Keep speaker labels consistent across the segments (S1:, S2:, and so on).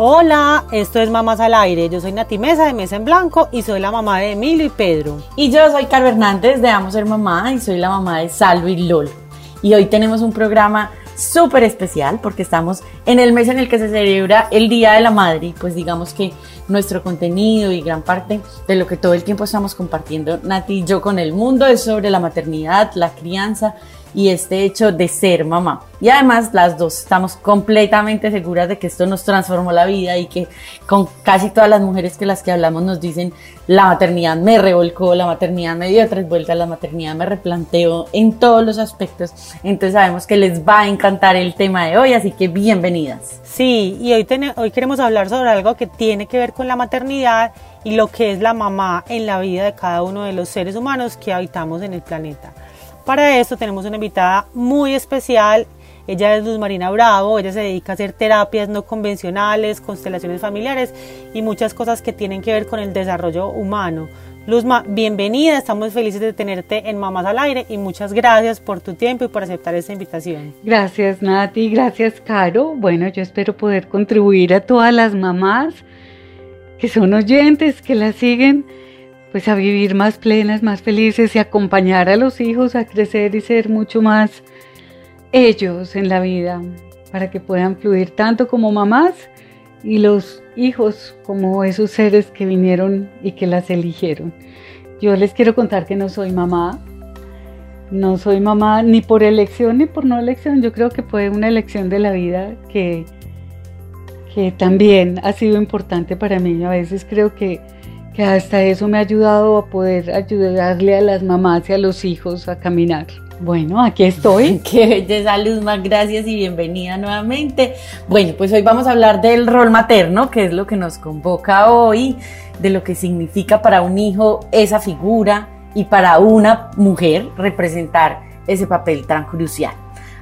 S1: Hola, esto es Mamás al Aire. Yo soy Nati Mesa de Mesa en Blanco y soy la mamá de Emilio y Pedro.
S2: Y yo soy Caro Hernández de Amo Ser Mamá y soy la mamá de Salvo y Lol. Y hoy tenemos un programa súper especial porque estamos en el mes en el que se celebra el Día de la Madre pues digamos que nuestro contenido y gran parte de lo que todo el tiempo estamos compartiendo Nati y yo con el mundo es sobre la maternidad, la crianza y este hecho de ser mamá. Y además las dos estamos completamente seguras de que esto nos transformó la vida y que con casi todas las mujeres que las que hablamos nos dicen la maternidad me revolcó, la maternidad me dio tres vueltas, la maternidad me replanteó en todos los aspectos. Entonces sabemos que les va a encantar el tema de hoy, así que bienvenidas.
S1: Sí, y hoy, hoy queremos hablar sobre algo que tiene que ver con la maternidad y lo que es la mamá en la vida de cada uno de los seres humanos que habitamos en el planeta. Para esto tenemos una invitada muy especial. Ella es Luz Marina Bravo, ella se dedica a hacer terapias no convencionales, constelaciones familiares y muchas cosas que tienen que ver con el desarrollo humano. Luzma, bienvenida, estamos felices de tenerte en Mamás al Aire y muchas gracias por tu tiempo y por aceptar esta invitación.
S3: Gracias Nati, gracias Caro. Bueno, yo espero poder contribuir a todas las mamás que son oyentes, que la siguen pues a vivir más plenas, más felices y acompañar a los hijos a crecer y ser mucho más ellos en la vida, para que puedan fluir tanto como mamás y los hijos como esos seres que vinieron y que las eligieron. Yo les quiero contar que no soy mamá, no soy mamá ni por elección ni por no elección, yo creo que fue una elección de la vida que, que también ha sido importante para mí. A veces creo que que hasta eso me ha ayudado a poder ayudarle a las mamás y a los hijos a caminar. Bueno, aquí estoy.
S2: Qué belleza, Luz, más gracias y bienvenida nuevamente. Bueno, pues hoy vamos a hablar del rol materno, que es lo que nos convoca hoy, de lo que significa para un hijo esa figura y para una mujer representar ese papel tan crucial.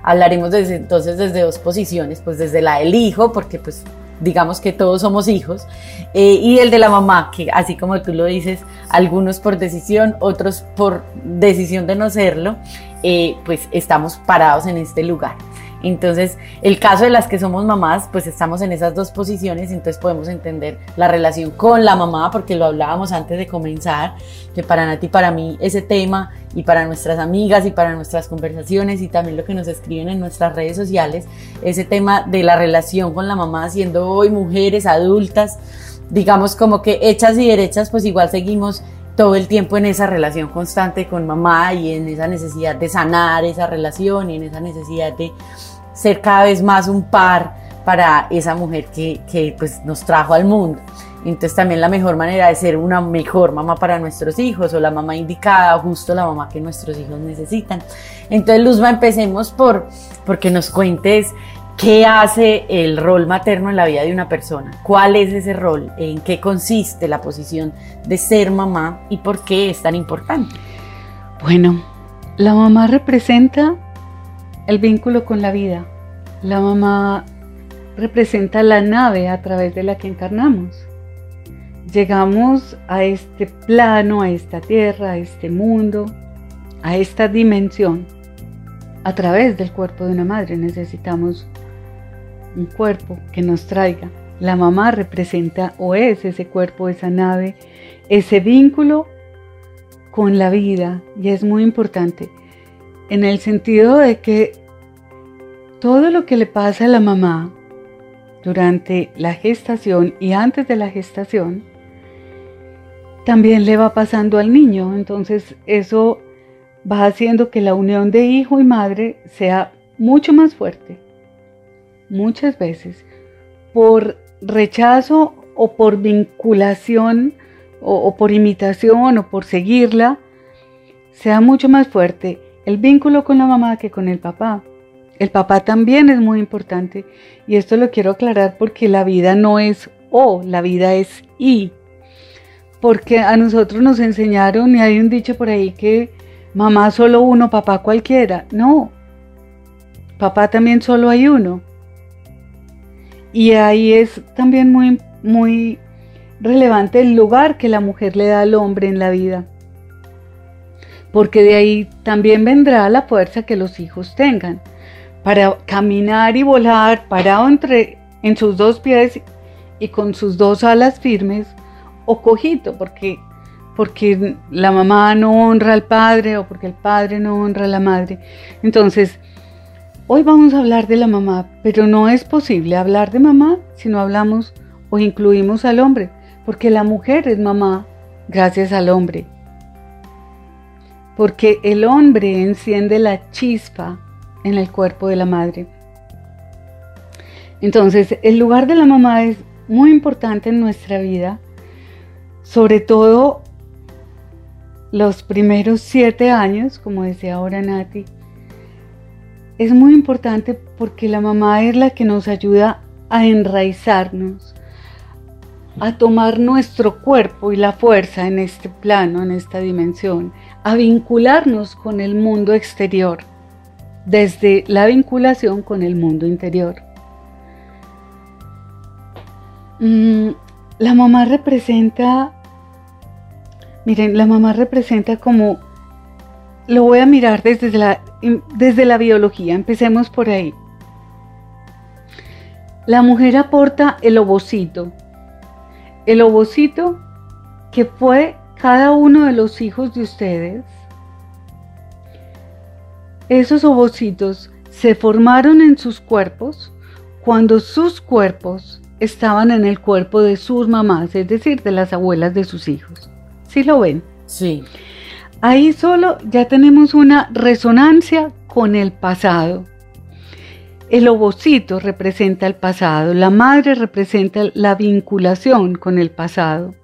S2: Hablaremos desde entonces desde dos posiciones, pues desde la del hijo, porque pues digamos que todos somos hijos, eh, y el de la mamá, que así como tú lo dices, algunos por decisión, otros por decisión de no serlo, eh, pues estamos parados en este lugar. Entonces, el caso de las que somos mamás, pues estamos en esas dos posiciones, entonces podemos entender la relación con la mamá, porque lo hablábamos antes de comenzar, que para Nati para mí ese tema y para nuestras amigas y para nuestras conversaciones y también lo que nos escriben en nuestras redes sociales, ese tema de la relación con la mamá, siendo hoy mujeres adultas, digamos como que hechas y derechas, pues igual seguimos todo el tiempo en esa relación constante con mamá y en esa necesidad de sanar esa relación y en esa necesidad de ser cada vez más un par para esa mujer que, que pues, nos trajo al mundo. Entonces también la mejor manera de ser una mejor mamá para nuestros hijos o la mamá indicada, justo la mamá que nuestros hijos necesitan. Entonces Luzma, empecemos por porque nos cuentes ¿Qué hace el rol materno en la vida de una persona? ¿Cuál es ese rol? ¿En qué consiste la posición de ser mamá y por qué es tan importante?
S3: Bueno, la mamá representa el vínculo con la vida. La mamá representa la nave a través de la que encarnamos. Llegamos a este plano, a esta tierra, a este mundo, a esta dimensión a través del cuerpo de una madre. Necesitamos un cuerpo que nos traiga. La mamá representa o es ese cuerpo, esa nave, ese vínculo con la vida y es muy importante en el sentido de que todo lo que le pasa a la mamá durante la gestación y antes de la gestación también le va pasando al niño. Entonces eso va haciendo que la unión de hijo y madre sea mucho más fuerte muchas veces por rechazo o por vinculación o, por imitación o por seguirla, sea mucho más fuerte el vínculo con la mamá que con el papá. El papá también es muy importante y esto lo quiero aclarar porque la vida no es o, la vida es y. porque a nosotros nos enseñaron y hay un dicho por ahí que mamá solo uno, papá cualquiera. No, papá también solo hay uno. Y ahí es también muy, muy relevante el lugar que la mujer le da al hombre en la vida. Porque de ahí también vendrá la fuerza que los hijos tengan para caminar y volar parado entre, en sus dos pies y con sus dos alas firmes o cojito, porque, porque la mamá no honra al padre o porque el padre no honra a la madre. Entonces, hoy vamos a hablar de la mamá, pero no es posible hablar de mamá si no hablamos o incluimos al hombre, porque la mujer es mamá gracias al hombre. Porque el hombre enciende la chispa en el cuerpo de la madre. Entonces, el lugar de la mamá es muy importante en nuestra vida, sobre todo los primeros siete años, como decía ahora Nati. Es muy importante porque la mamá es la que nos ayuda a enraizarnos, a tomar nuestro cuerpo y la fuerza en este plano, en esta dimensión, a vincularnos con el mundo exterior, desde la vinculación con el mundo interior. Mm, la mamá representa, miren, la mamá representa como, lo voy a mirar desde la, desde la biología, empecemos por ahí. La mujer aporta el ovocito, el ovocito que fue cada uno de los hijos de ustedes. Esos ovocitos se formaron en sus cuerpos cuando sus cuerpos estaban en el cuerpo de sus mamás, es decir, de las abuelas de sus hijos. ¿Sí lo ven?
S2: Sí.
S3: Ahí solo ya tenemos una resonancia con el pasado. El ovocito representa el pasado, la madre representa la vinculación con el pasado.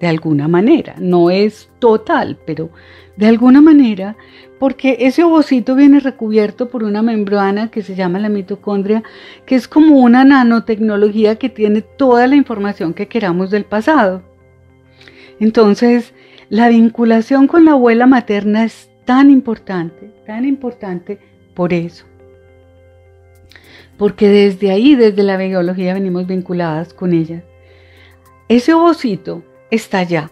S3: De alguna manera, no es total, pero de alguna manera porque ese ovocito viene recubierto por una membrana que se llama la mitocondria, que es como una nanotecnología que tiene toda la información que queramos del pasado. Entonces, la vinculación con la abuela materna es tan importante, tan importante por eso. Porque desde ahí, desde la biología, venimos vinculadas con ella. Ese ovocito está allá,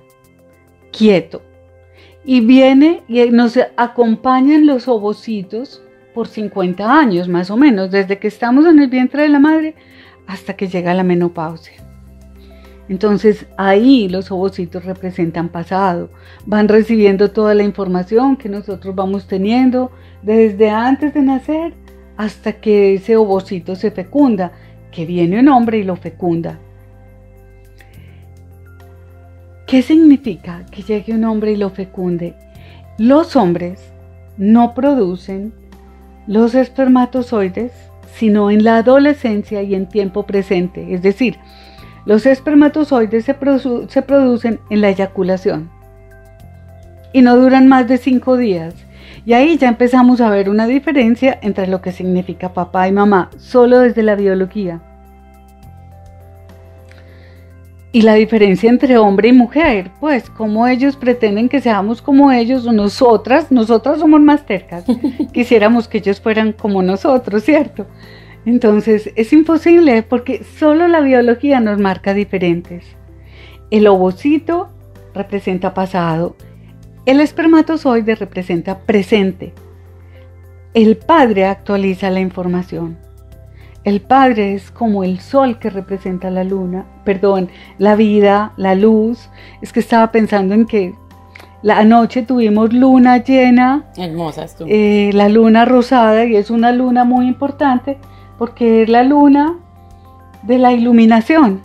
S3: quieto, y viene y nos acompañan los ovocitos por 50 años más o menos, desde que estamos en el vientre de la madre hasta que llega la menopausia. Entonces ahí los ovocitos representan pasado, van recibiendo toda la información que nosotros vamos teniendo desde antes de nacer hasta que ese ovocito se fecunda, que viene un hombre y lo fecunda. ¿Qué significa que llegue un hombre y lo fecunde? Los hombres no producen los espermatozoides sino en la adolescencia y en tiempo presente. Es decir, los espermatozoides se, se producen en la eyaculación y no duran más de cinco días. Y ahí ya empezamos a ver una diferencia entre lo que significa papá y mamá, solo desde la biología y la diferencia entre hombre y mujer, pues como ellos pretenden que seamos como ellos o nosotras, nosotras somos más tercas, quisiéramos que ellos fueran como nosotros, ¿cierto? Entonces es imposible porque solo la biología nos marca diferentes. El ovocito representa pasado, el espermatozoide representa presente. El padre actualiza la información. El Padre es como el sol que representa la luna, perdón, la vida, la luz. Es que estaba pensando en que la noche tuvimos luna llena.
S2: Hermosa tú.
S3: Eh, la luna rosada y es una luna muy importante porque es la luna de la iluminación,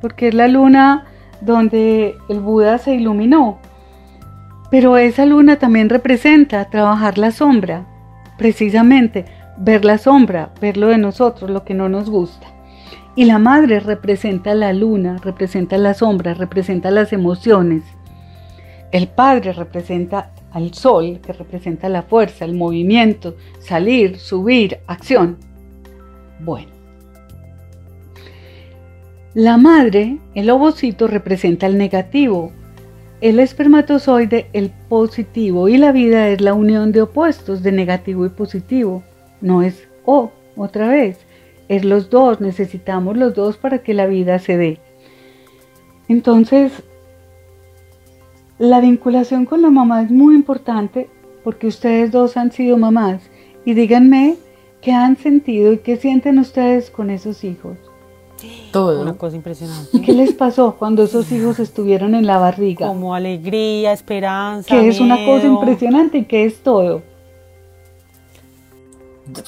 S3: porque es la luna donde el Buda se iluminó. Pero esa luna también representa trabajar la sombra, precisamente ver la sombra, ver lo de nosotros, lo que no nos gusta. Y la madre representa la luna, representa la sombra, representa las emociones. El padre representa al sol, que representa la fuerza, el movimiento, salir, subir, acción. Bueno. La madre, el ovocito, representa el negativo, el espermatozoide el positivo y la vida es la unión de opuestos de negativo y positivo. No es O, otra vez, es los dos, necesitamos los dos para que la vida se dé. Entonces, la vinculación con la mamá es muy importante porque ustedes dos han sido mamás y díganme qué han sentido y qué sienten ustedes con esos hijos.
S1: Todo. Una cosa impresionante.
S3: ¿Qué les pasó cuando esos hijos estuvieron en la barriga?
S1: Como alegría, esperanza.
S3: Que es una cosa impresionante y que es todo.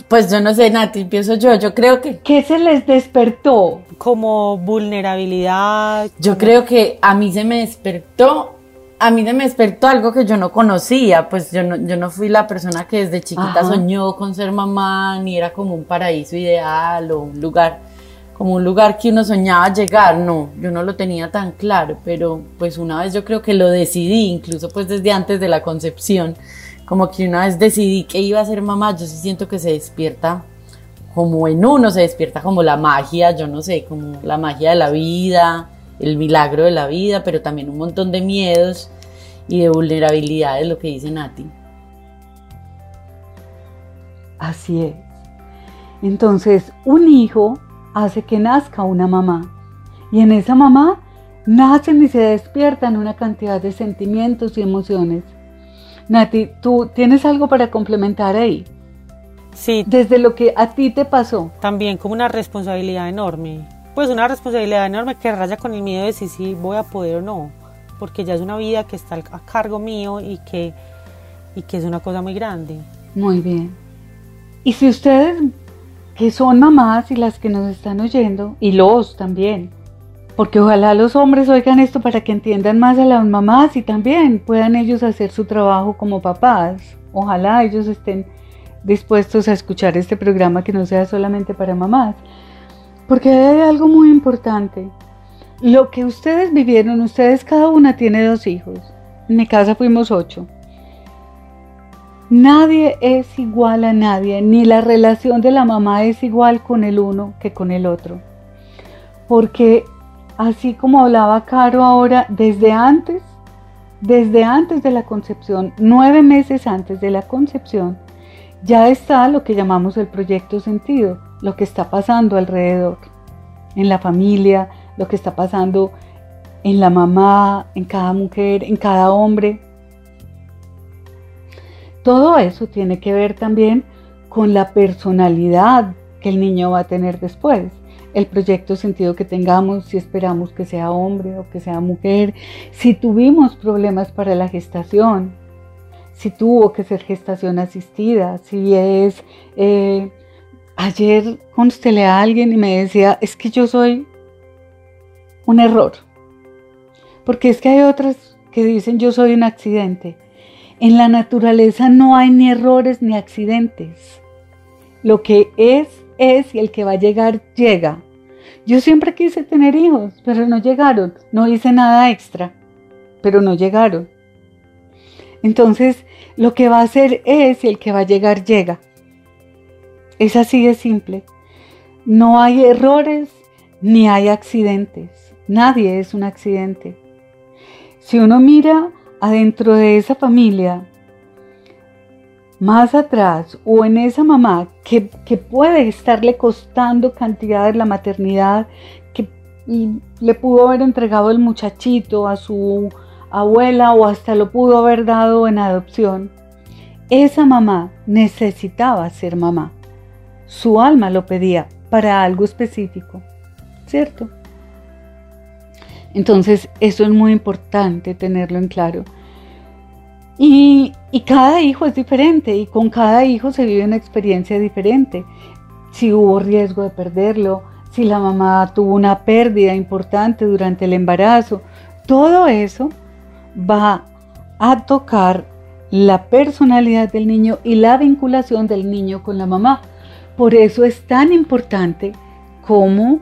S2: Pues yo no sé, Nati, empiezo yo. Yo creo que.
S3: ¿Qué se les despertó?
S1: Como vulnerabilidad.
S2: Yo creo que a mí se me despertó. A mí me despertó algo que yo no conocía, pues yo no, yo no fui la persona que desde chiquita soñó con ser mamá, ni era como un paraíso ideal o un lugar como un lugar que uno soñaba llegar, no, yo no lo tenía tan claro, pero pues una vez yo creo que lo decidí, incluso pues desde antes de la concepción, como que una vez decidí que iba a ser mamá, yo sí siento que se despierta como en uno, se despierta como la magia, yo no sé, como la magia de la vida, el milagro de la vida, pero también un montón de miedos y de vulnerabilidades, lo que dice Nati.
S3: Así es. Entonces, un hijo hace que nazca una mamá. Y en esa mamá nacen y se despiertan una cantidad de sentimientos y emociones. Nati, ¿tú tienes algo para complementar ahí?
S1: Sí.
S3: Desde lo que a ti te pasó.
S1: También como una responsabilidad enorme. Pues una responsabilidad enorme que raya con el miedo de si sí voy a poder o no. Porque ya es una vida que está a cargo mío y que, y que es una cosa muy grande.
S3: Muy bien. Y si ustedes que son mamás y las que nos están oyendo, y los también. Porque ojalá los hombres oigan esto para que entiendan más a las mamás y también puedan ellos hacer su trabajo como papás. Ojalá ellos estén dispuestos a escuchar este programa que no sea solamente para mamás. Porque algo muy importante. Lo que ustedes vivieron, ustedes cada una tiene dos hijos. En mi casa fuimos ocho. Nadie es igual a nadie, ni la relación de la mamá es igual con el uno que con el otro. Porque así como hablaba Caro ahora, desde antes, desde antes de la concepción, nueve meses antes de la concepción, ya está lo que llamamos el proyecto sentido, lo que está pasando alrededor, en la familia, lo que está pasando en la mamá, en cada mujer, en cada hombre, todo eso tiene que ver también con la personalidad que el niño va a tener después. El proyecto sentido que tengamos, si esperamos que sea hombre o que sea mujer, si tuvimos problemas para la gestación, si tuvo que ser gestación asistida, si es... Eh, ayer constelé a alguien y me decía, es que yo soy un error. Porque es que hay otras que dicen yo soy un accidente. En la naturaleza no hay ni errores ni accidentes. Lo que es, es y el que va a llegar, llega. Yo siempre quise tener hijos, pero no llegaron. No hice nada extra, pero no llegaron. Entonces, lo que va a ser es y el que va a llegar, llega. Es así de simple. No hay errores ni hay accidentes. Nadie es un accidente. Si uno mira adentro de esa familia, más atrás o en esa mamá que, puede estarle costando cantidad de la maternidad, que le pudo haber entregado el muchachito a su abuela o hasta lo pudo haber dado en adopción, esa mamá necesitaba ser mamá. Su alma lo pedía para algo específico, ¿cierto? Entonces, eso es muy importante tenerlo en claro. Y, cada hijo es diferente y con cada hijo se vive una experiencia diferente. Si hubo riesgo de perderlo, si la mamá tuvo una pérdida importante durante el embarazo, todo eso va a tocar la personalidad del niño y la vinculación del niño con la mamá. Por eso es tan importante como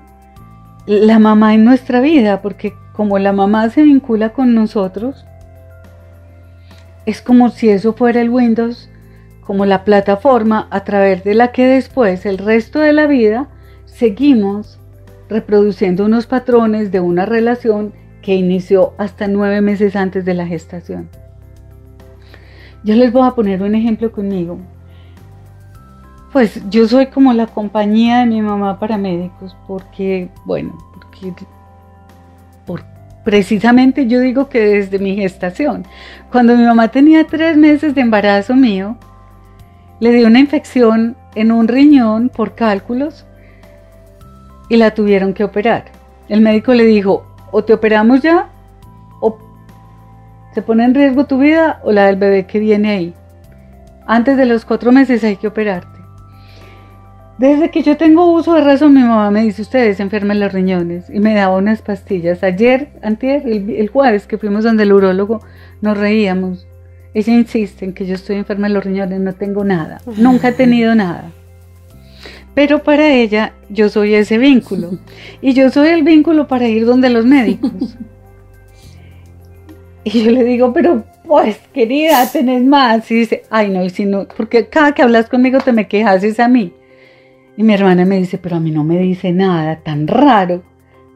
S3: la mamá en nuestra vida, porque como la mamá se vincula con nosotros, es como si eso fuera el Windows, como la plataforma a través de la que después el resto de la vida seguimos reproduciendo unos patrones de una relación que inició hasta nueve meses antes de la gestación. Yo les voy a poner un ejemplo conmigo. Pues yo soy como la compañía de mi mamá para médicos, porque, bueno, precisamente yo digo que desde mi gestación, cuando mi mamá tenía tres meses de embarazo mío, le dio una infección en un riñón por cálculos y la tuvieron que operar. El médico le dijo, o te operamos ya, o se pone en riesgo tu vida o la del bebé que viene ahí. Antes de los cuatro meses hay que operarte. Desde que yo tengo uso de razón, mi mamá me dice, ustedes enfermen los riñones y me daba unas pastillas. Ayer, antier, el, jueves que fuimos donde el urólogo, nos reíamos. Ella insiste en que yo estoy enferma en los riñones, no tengo nada, nunca he tenido nada. Pero para ella yo soy ese vínculo y yo soy el vínculo para ir donde los médicos. Y yo le digo, pero pues querida, tenés más. Y dice, ay no, y si no, porque cada que hablas conmigo te me quejas es a mí. Y mi hermana me dice, pero a mí no me dice nada, tan raro.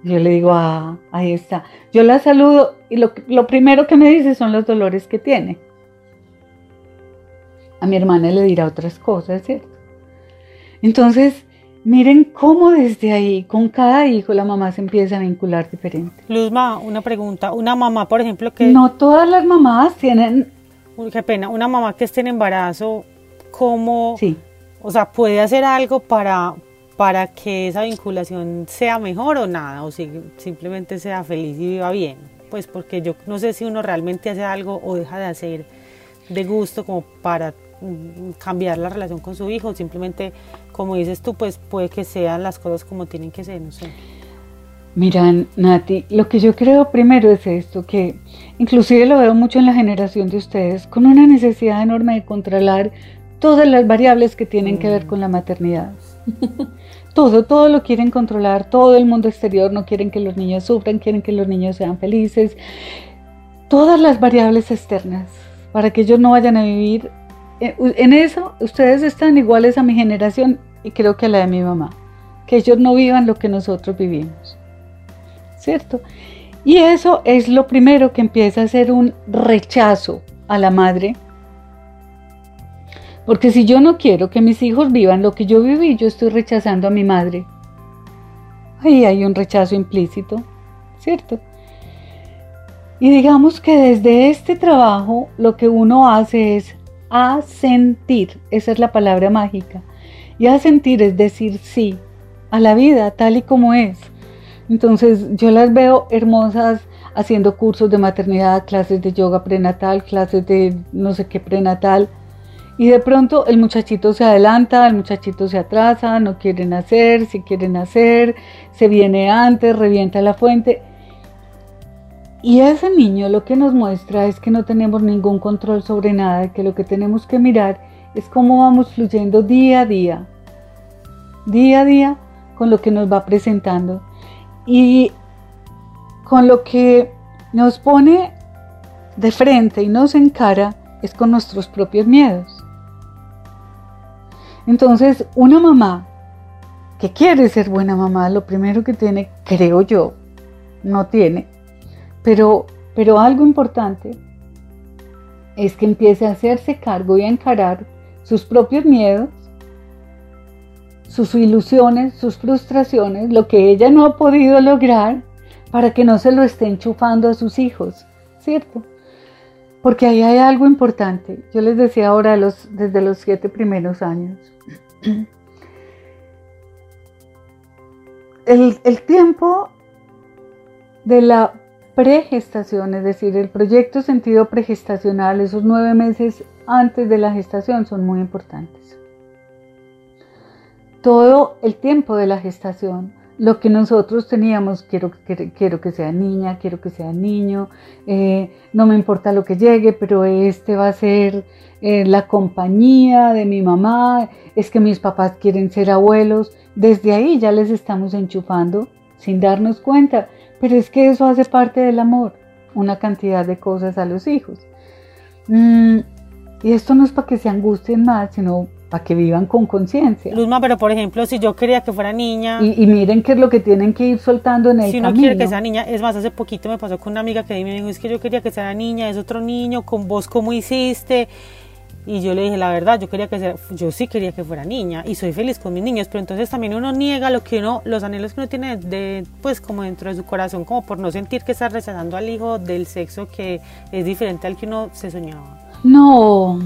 S3: Yo le digo, ah, ahí está. Yo la saludo y lo, lo primero que me dice son los dolores que tiene. A mi hermana le dirá otras cosas, ¿cierto? Entonces, miren cómo desde ahí, con cada hijo, la mamá se empieza a vincular diferente.
S1: Luzma, una pregunta. Una mamá, por ejemplo, que...
S3: No todas las mamás tienen...
S1: Uy, qué pena. Una mamá que esté en embarazo, ¿cómo...
S3: Sí
S1: o sea, puede hacer algo para, para que esa vinculación sea mejor o nada, o si, simplemente sea feliz y viva bien. Pues porque yo no sé si uno realmente hace algo o deja de hacer de gusto como para mm, cambiar la relación con su hijo, simplemente, como dices tú, pues puede que sean las cosas como tienen que ser, no sé.
S3: Mira, Nati, lo que yo creo primero es esto, que inclusive lo veo mucho en la generación de ustedes, con una necesidad enorme de controlar todas las variables que tienen que ver con la maternidad. todo, todo lo quieren controlar, todo el mundo exterior no quieren que los niños sufran, quieren que los niños sean felices. Todas las variables externas para que ellos no vayan a vivir. Eh, en eso ustedes están iguales a mi generación y creo que a la de mi mamá. Que ellos no vivan lo que nosotros vivimos. ¿Cierto? Y eso es lo primero que empieza a ser un rechazo a la madre porque si yo no quiero que mis hijos vivan lo que yo viví, yo estoy rechazando a mi madre. Ahí hay un rechazo implícito, ¿cierto? Y digamos que desde este trabajo lo que uno hace es asentir, esa es la palabra mágica. Y asentir es decir sí a la vida tal y como es. Entonces yo las veo hermosas haciendo cursos de maternidad, clases de yoga prenatal, clases de no sé qué prenatal, y de pronto el muchachito se adelanta, el muchachito se atrasa, no quiere nacer, si quiere nacer, se viene antes, revienta la fuente. Y ese niño lo que nos muestra es que no tenemos ningún control sobre nada, que lo que tenemos que mirar es cómo vamos fluyendo día a día, día a día con lo que nos va presentando y con lo que nos pone de frente y nos encara es con nuestros propios miedos. Entonces, una mamá que quiere ser buena mamá, lo primero que tiene, creo yo, no tiene, pero, pero algo importante es que empiece a hacerse cargo y a encarar sus propios miedos, sus ilusiones, sus frustraciones, lo que ella no ha podido lograr para que no se lo esté enchufando a sus hijos, ¿cierto? Porque ahí hay algo importante. Yo les decía ahora desde los siete primeros años. El, el tiempo de la pregestación, es decir, el proyecto sentido pregestacional, esos nueve meses antes de la gestación son muy importantes. Todo el tiempo de la gestación lo que nosotros teníamos, quiero, quiero, que sea niña, quiero que sea niño, eh, no me importa lo que llegue, pero este va a ser eh, la compañía de mi mamá, es que mis papás quieren ser abuelos, desde ahí ya les estamos enchufando sin darnos cuenta, pero es que eso hace parte del amor, una cantidad de cosas a los hijos. Mm, y esto no es para que se angustien más, sino para que vivan con conciencia.
S1: Luzma, pero por ejemplo, si yo quería que fuera niña...
S3: Y, miren qué es lo que tienen que ir soltando en el
S1: Si
S3: uno
S1: quiere que sea niña, es más, hace poquito me pasó con una amiga que me dijo, es que yo quería que sea niña, es otro niño, con vos cómo hiciste... Y yo le dije la verdad, yo quería que sea, yo sí quería que fuera niña y soy feliz con mis niños, pero entonces también uno niega lo que uno, los anhelos que uno tiene de, pues como dentro de su corazón, como por no sentir que está rechazando al hijo del sexo que es diferente al que uno se soñaba.
S3: No,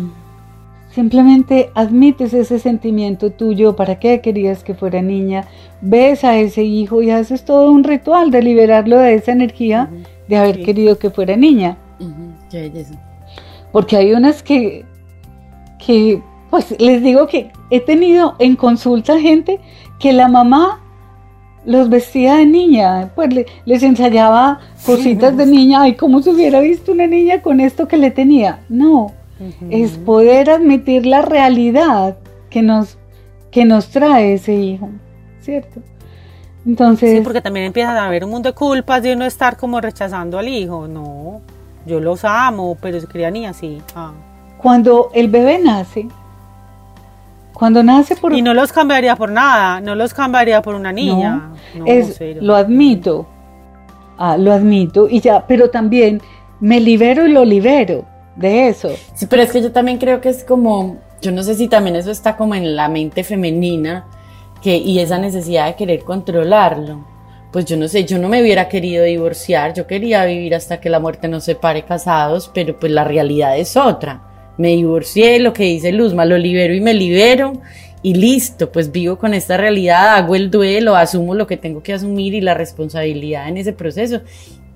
S3: simplemente admites ese sentimiento tuyo, ¿para qué querías que fuera niña? Ves a ese hijo y haces todo un ritual de liberarlo de esa energía de haber querido que fuera niña. Porque hay unas que que pues les digo que he tenido en consulta gente que la mamá los vestía de niña, pues les ensayaba cositas de niña, ay, como si hubiera visto una niña con esto que le tenía. No, es poder admitir la realidad que nos, que nos trae ese hijo, ¿cierto?
S1: Entonces... Sí, porque también empieza a haber un mundo de culpas de uno estar como rechazando al hijo. No, yo los amo, pero se quería niña, sí. Ah.
S3: Cuando el bebé nace, cuando nace por...
S1: Y no los cambiaría por nada, no los cambiaría por una niña.
S3: No, es, lo admito, ah, lo admito, y ya, pero también me libero y lo libero de eso.
S2: Sí, pero es que yo también creo que es como, yo no sé si también eso está como en la mente femenina, que, y esa necesidad de querer controlarlo. Pues yo no sé, yo no me hubiera querido divorciar, yo quería vivir hasta que la muerte nos separe casados, pero pues la realidad es otra me divorcié, lo que dice Luzma, lo libero y me libero y listo, pues vivo con esta realidad, hago el duelo, asumo lo que tengo que asumir y la responsabilidad en ese proceso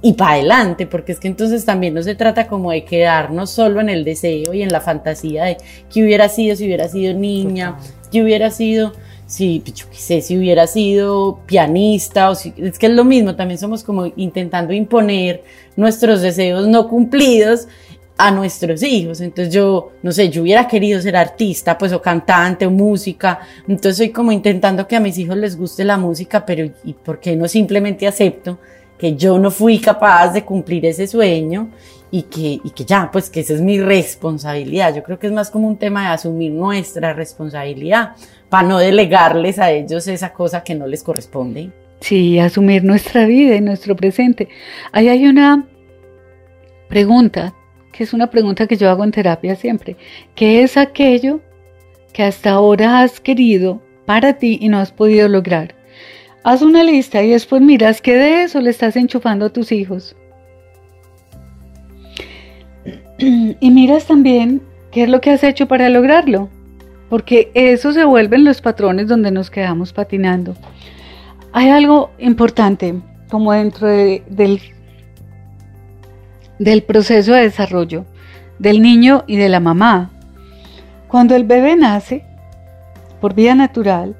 S2: y para adelante, porque es que entonces también no se trata como de quedarnos solo en el deseo y en la fantasía de que hubiera sido si hubiera sido niña, que hubiera sido si, yo qué sé, si hubiera sido pianista o si, es que es lo mismo, también somos como intentando imponer nuestros deseos no cumplidos a nuestros hijos. Entonces yo, no sé, yo hubiera querido ser artista, pues o cantante o música. Entonces soy como intentando que a mis hijos les guste la música, pero ¿y por qué no simplemente acepto que yo no fui capaz de cumplir ese sueño y que, y que ya, pues que esa es mi responsabilidad. Yo creo que es más como un tema de asumir nuestra responsabilidad para no delegarles a ellos esa cosa que no les corresponde.
S3: Sí, asumir nuestra vida y nuestro presente. Ahí hay una pregunta que es una pregunta que yo hago en terapia siempre. ¿Qué es aquello que hasta ahora has querido para ti y no has podido lograr? Haz una lista y después miras qué de eso le estás enchufando a tus hijos. Y miras también qué es lo que has hecho para lograrlo, porque eso se vuelven los patrones donde nos quedamos patinando. Hay algo importante, como dentro del del proceso de desarrollo del niño y de la mamá. Cuando el bebé nace, por vía natural,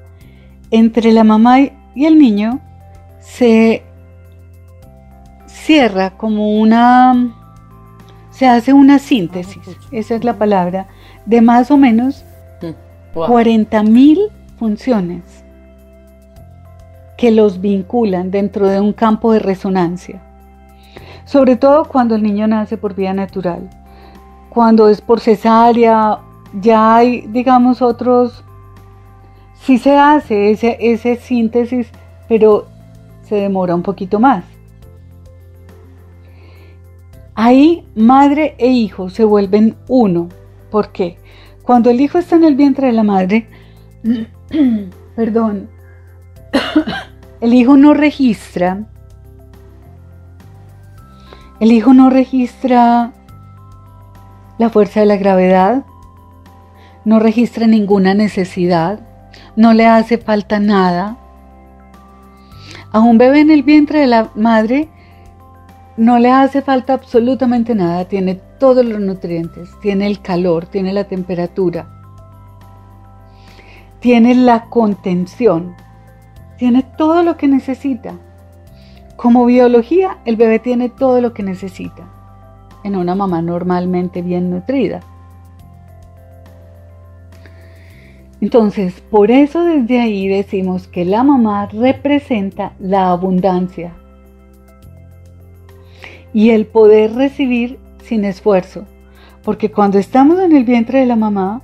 S3: entre la mamá y el niño se cierra como una, se hace una síntesis, esa es la palabra, de más o menos 40 mil funciones que los vinculan dentro de un campo de resonancia. Sobre todo cuando el niño nace por vía natural. Cuando es por cesárea, ya hay, digamos, otros, sí se hace ese, ese síntesis, pero se demora un poquito más. Ahí madre e hijo se vuelven uno. ¿Por qué? Cuando el hijo está en el vientre de la madre, perdón, el hijo no registra el hijo no registra la fuerza de la gravedad, no registra ninguna necesidad, no le hace falta nada. A un bebé en el vientre de la madre no le hace falta absolutamente nada, tiene todos los nutrientes, tiene el calor, tiene la temperatura, tiene la contención, tiene todo lo que necesita. Como biología, el bebé tiene todo lo que necesita en una mamá normalmente bien nutrida. Entonces, por eso desde ahí decimos que la mamá representa la abundancia y el poder recibir sin esfuerzo. Porque cuando estamos en el vientre de la mamá,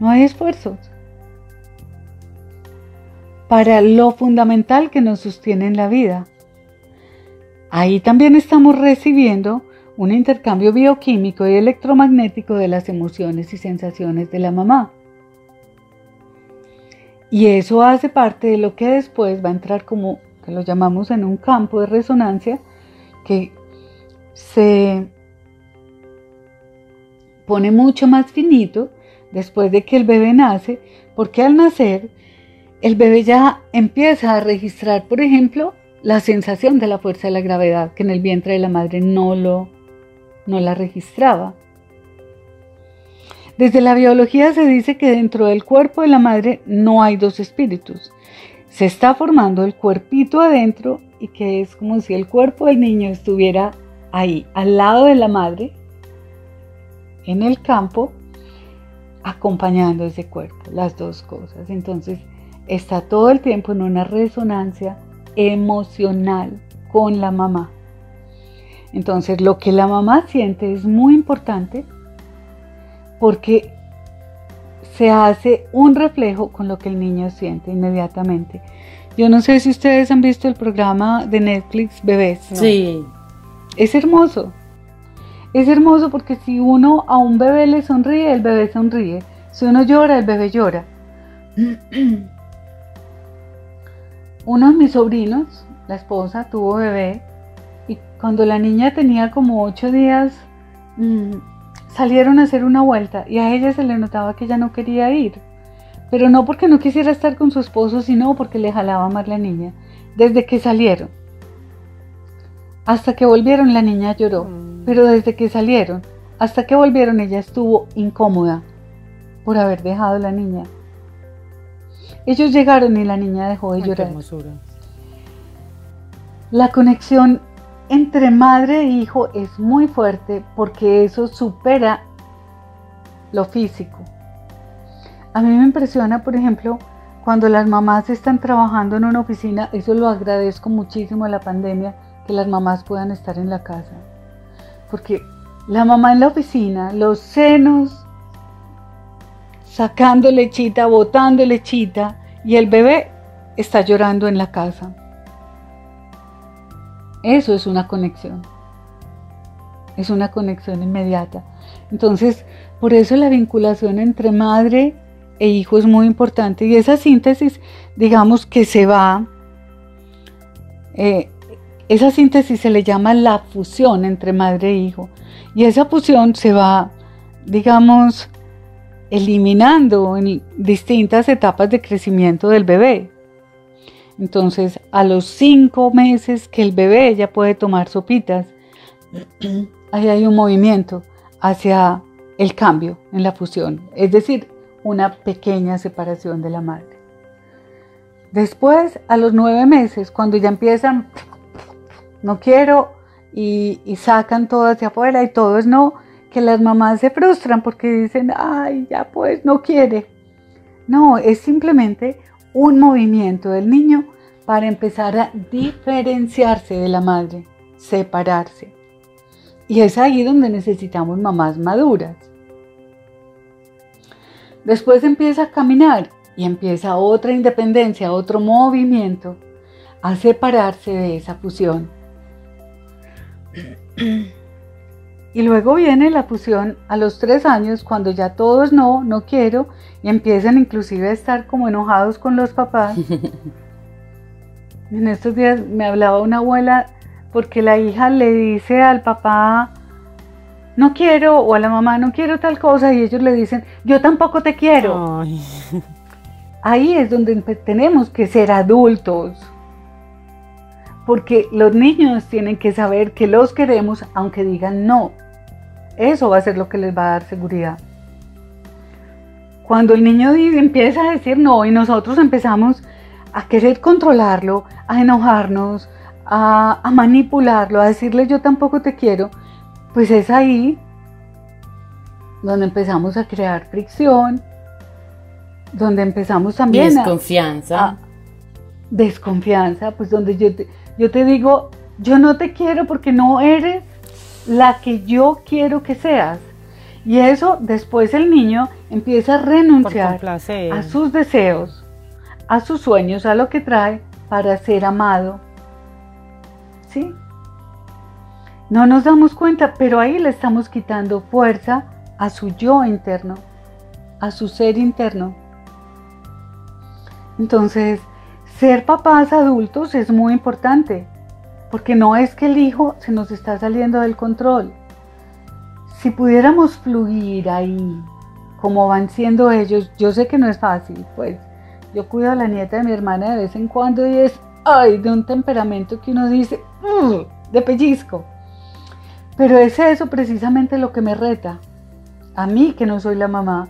S3: no hay esfuerzos. para lo fundamental que nos sostiene en la vida. Ahí también estamos recibiendo un intercambio bioquímico y electromagnético de las emociones y sensaciones de la mamá. Y eso hace parte de lo que después va a entrar como, que lo llamamos en un campo de resonancia, que se pone mucho más finito después de que el bebé nace, porque al nacer el bebé ya empieza a registrar, por ejemplo, la sensación de la fuerza de la gravedad, que en el vientre de la madre no, lo, no la registraba. Desde la biología se dice que dentro del cuerpo de la madre no hay dos espíritus. Se está formando el cuerpito adentro y que es como si el cuerpo del niño estuviera ahí, al lado de la madre, en el campo, acompañando ese cuerpo, las dos cosas. Entonces está todo el tiempo en una resonancia emocional con la mamá. Entonces lo que la mamá siente es muy importante porque se hace un reflejo con lo que el niño siente inmediatamente. Yo no sé si ustedes han visto el programa de Netflix Bebés.
S2: Sí.
S3: Es hermoso. Es hermoso porque si uno a un bebé le sonríe, el bebé sonríe. Si uno llora, el bebé llora. Uno de mis sobrinos, la esposa, tuvo bebé y cuando la niña tenía como ocho días, mm, salieron a hacer una vuelta y a ella se le notaba que ella no quería ir. Pero no porque no quisiera estar con su esposo, sino porque le jalaba más la niña. Desde que salieron. Hasta que volvieron la niña lloró. Mm. Pero desde que salieron, hasta que volvieron ella estuvo incómoda por haber dejado la niña. Ellos llegaron y la niña dejó de llorar. La conexión entre madre e hijo es muy fuerte porque eso supera lo físico. A mí me impresiona, por ejemplo, cuando las mamás están trabajando en una oficina, eso lo agradezco muchísimo a la pandemia, que las mamás puedan estar en la casa. Porque la mamá en la oficina, los senos, sacando lechita, botando lechita, y el bebé está llorando en la casa. Eso es una conexión. Es una conexión inmediata. Entonces, por eso la vinculación entre madre e hijo es muy importante. Y esa síntesis, digamos que se va, eh, esa síntesis se le llama la fusión entre madre e hijo. Y esa fusión se va, digamos, eliminando en distintas etapas de crecimiento del bebé. Entonces, a los cinco meses que el bebé ya puede tomar sopitas, ahí hay un movimiento hacia el cambio en la fusión, es decir, una pequeña separación de la madre. Después, a los nueve meses, cuando ya empiezan, no quiero, y, sacan todo hacia afuera y todo es no, que las mamás se frustran porque dicen, ay, ya pues no quiere. No, es simplemente un movimiento del niño para empezar a diferenciarse de la madre, separarse. Y es ahí donde necesitamos mamás maduras. Después empieza a caminar y empieza otra independencia, otro movimiento a separarse de esa fusión. Y luego viene la fusión a los tres años, cuando ya todos no, no quiero, y empiezan inclusive a estar como enojados con los papás. en estos días me hablaba una abuela porque la hija le dice al papá, no quiero, o a la mamá, no quiero tal cosa, y ellos le dicen, yo tampoco te quiero. Ahí es donde tenemos que ser adultos porque los niños tienen que saber que los queremos aunque digan no. Eso va a ser lo que les va a dar seguridad. Cuando el niño empieza a decir no y nosotros empezamos a querer controlarlo, a enojarnos, a, manipularlo, a decirle yo tampoco te quiero, pues es ahí donde empezamos a crear fricción, donde empezamos también
S2: desconfianza.
S3: A, desconfianza, pues donde yo te, yo te digo, yo no te quiero porque no eres la que yo quiero que seas. Y eso después el niño empieza a renunciar a sus deseos, a sus sueños, a lo que trae para ser amado. ¿Sí? No nos damos cuenta, pero ahí le estamos quitando fuerza a su yo interno, a su ser interno. Entonces, ser papás adultos es muy importante, porque no es que el hijo se nos está saliendo del control. Si pudiéramos fluir ahí, como van siendo ellos, yo sé que no es fácil, pues yo cuido a la nieta de mi hermana de vez en cuando y es, ay, de un temperamento que uno dice, de pellizco. Pero es eso precisamente lo que me reta, a mí que no soy la mamá,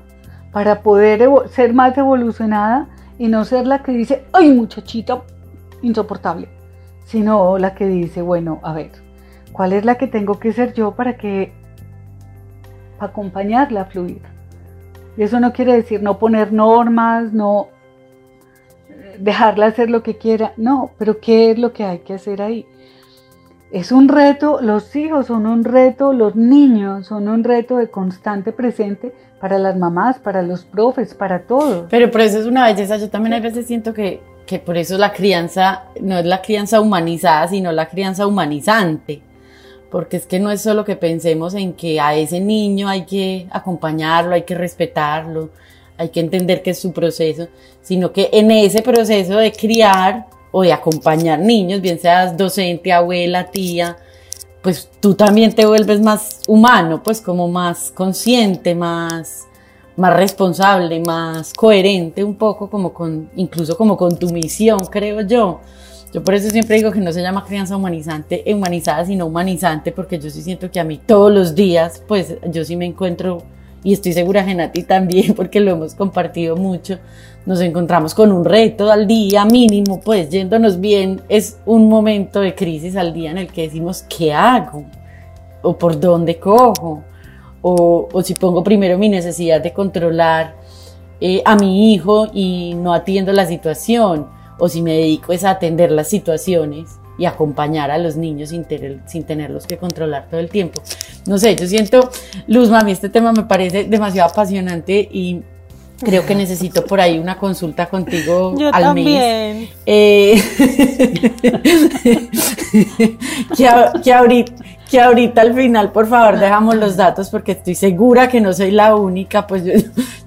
S3: para poder ser más evolucionada y no ser la que dice, ay muchachita, insoportable, sino la que dice, bueno, a ver, ¿cuál es la que tengo que ser yo para que para acompañarla a fluir? Y eso no quiere decir no poner normas, no dejarla hacer lo que quiera, no, pero ¿qué es lo que hay que hacer ahí? Es un reto, los hijos son un reto, los niños son un reto de constante presente para las mamás, para los profes, para todos.
S2: Pero por eso es una belleza, yo también a veces siento que, que por eso la crianza no es la crianza humanizada, sino la crianza humanizante porque es que no es solo que pensemos en que a ese niño hay que acompañarlo, hay que respetarlo, hay que entender que es su proceso, sino que en ese proceso de criar o de acompañar niños, bien seas docente, abuela, tía, pues tú también te vuelves más humano, pues como más consciente, más, más responsable, más coherente un poco como con, incluso como con tu misión, creo yo. Yo por eso siempre digo que no se llama crianza humanizante, humanizada, sino humanizante, porque yo sí siento que a mí todos los días, pues yo sí me encuentro, y estoy segura que a ti también, porque lo hemos compartido mucho, nos encontramos con un reto al día mínimo, pues yéndonos bien, es un momento de crisis al día en el que decimos, ¿qué hago? ¿O por dónde cojo? O, o si pongo primero mi necesidad de controlar eh, a mi hijo y no atiendo la situación o si me dedico es a atender las situaciones y acompañar a los niños sin, sin tenerlos que controlar todo el tiempo. No sé, yo siento, Luz, mami, este tema me parece demasiado apasionante y creo que necesito por ahí una consulta contigo
S1: yo
S2: al
S1: también.
S2: mes. Eh, que, que, ahorita, que ahorita al final, por favor, dejamos los datos porque estoy segura que no soy la única, pues yo,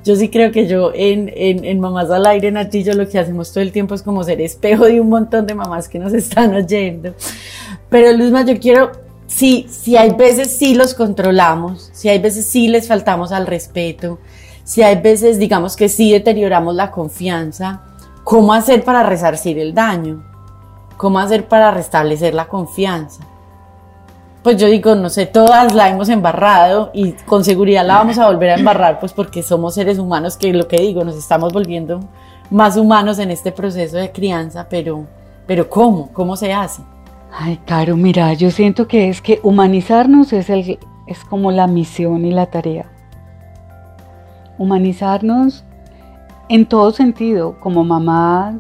S2: yo sí creo que yo en, en, en Mamás al Aire, Natillo, lo que hacemos todo el tiempo es como ser espejo de un montón de mamás que nos están oyendo. Pero Luzma, yo quiero, sí, si hay veces sí los controlamos, si hay veces sí les faltamos al respeto, si hay veces, digamos que sí deterioramos la confianza, ¿cómo hacer para resarcir el daño? ¿Cómo hacer para restablecer la confianza? pues yo digo, no sé, todas la hemos embarrado y con seguridad la vamos a volver a embarrar, pues porque somos seres humanos que lo que digo, nos estamos volviendo más humanos en este proceso de crianza, pero, pero ¿cómo? ¿Cómo se hace?
S3: Ay, Caro, mira, yo siento que es que humanizarnos es, el, es como la misión y la tarea. Humanizarnos en todo sentido, como mamás,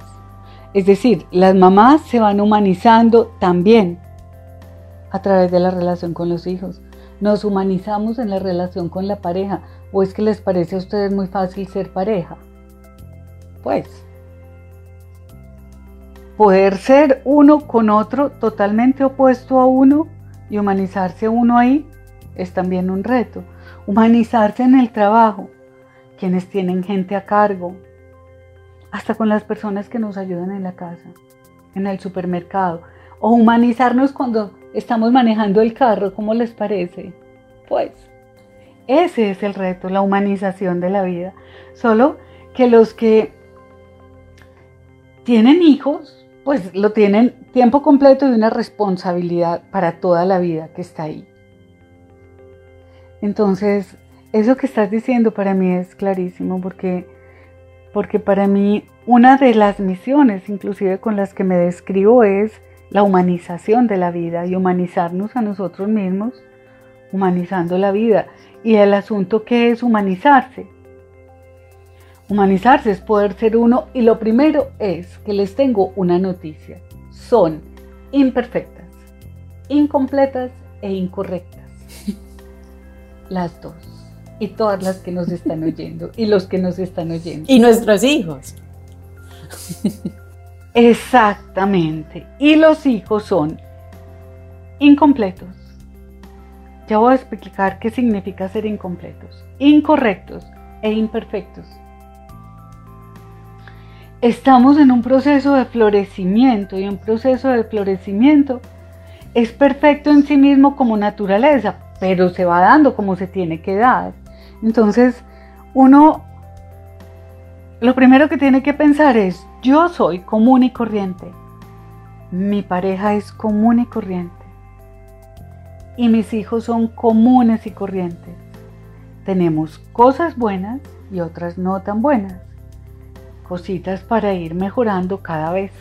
S3: es decir, las mamás se van humanizando también a través de la relación con los hijos. Nos humanizamos en la relación con la pareja. ¿O es que les parece a ustedes muy fácil ser pareja? Pues, poder ser uno con otro totalmente opuesto a uno y humanizarse uno ahí es también un reto. Humanizarse en el trabajo, quienes tienen gente a cargo, hasta con las personas que nos ayudan en la casa, en el supermercado, o humanizarnos cuando estamos manejando el carro, ¿cómo les parece? Pues ese es el reto, la humanización de la vida. Solo que los que tienen hijos, pues lo tienen tiempo completo y una responsabilidad para toda la vida que está ahí. Entonces, eso que estás diciendo para mí es clarísimo porque, porque para mí una de las misiones, inclusive con las que me describo, es la humanización de la vida y humanizarnos a nosotros mismos, humanizando la vida. Y el asunto que es humanizarse. Humanizarse es poder ser uno y lo primero es que les tengo una noticia. Son imperfectas, incompletas e incorrectas. Las dos. Y todas las que nos están oyendo y los que nos están oyendo.
S2: Y nuestros hijos.
S3: Exactamente. Y los hijos son incompletos. Ya voy a explicar qué significa ser incompletos, incorrectos e imperfectos. Estamos en un proceso de florecimiento y un proceso de florecimiento es perfecto en sí mismo como naturaleza, pero se va dando como se tiene que dar. Entonces, uno, lo primero que tiene que pensar es, yo soy común y corriente, mi pareja es común y corriente, y mis hijos son comunes y corrientes. Tenemos cosas buenas y otras no tan buenas, cositas para ir mejorando cada vez.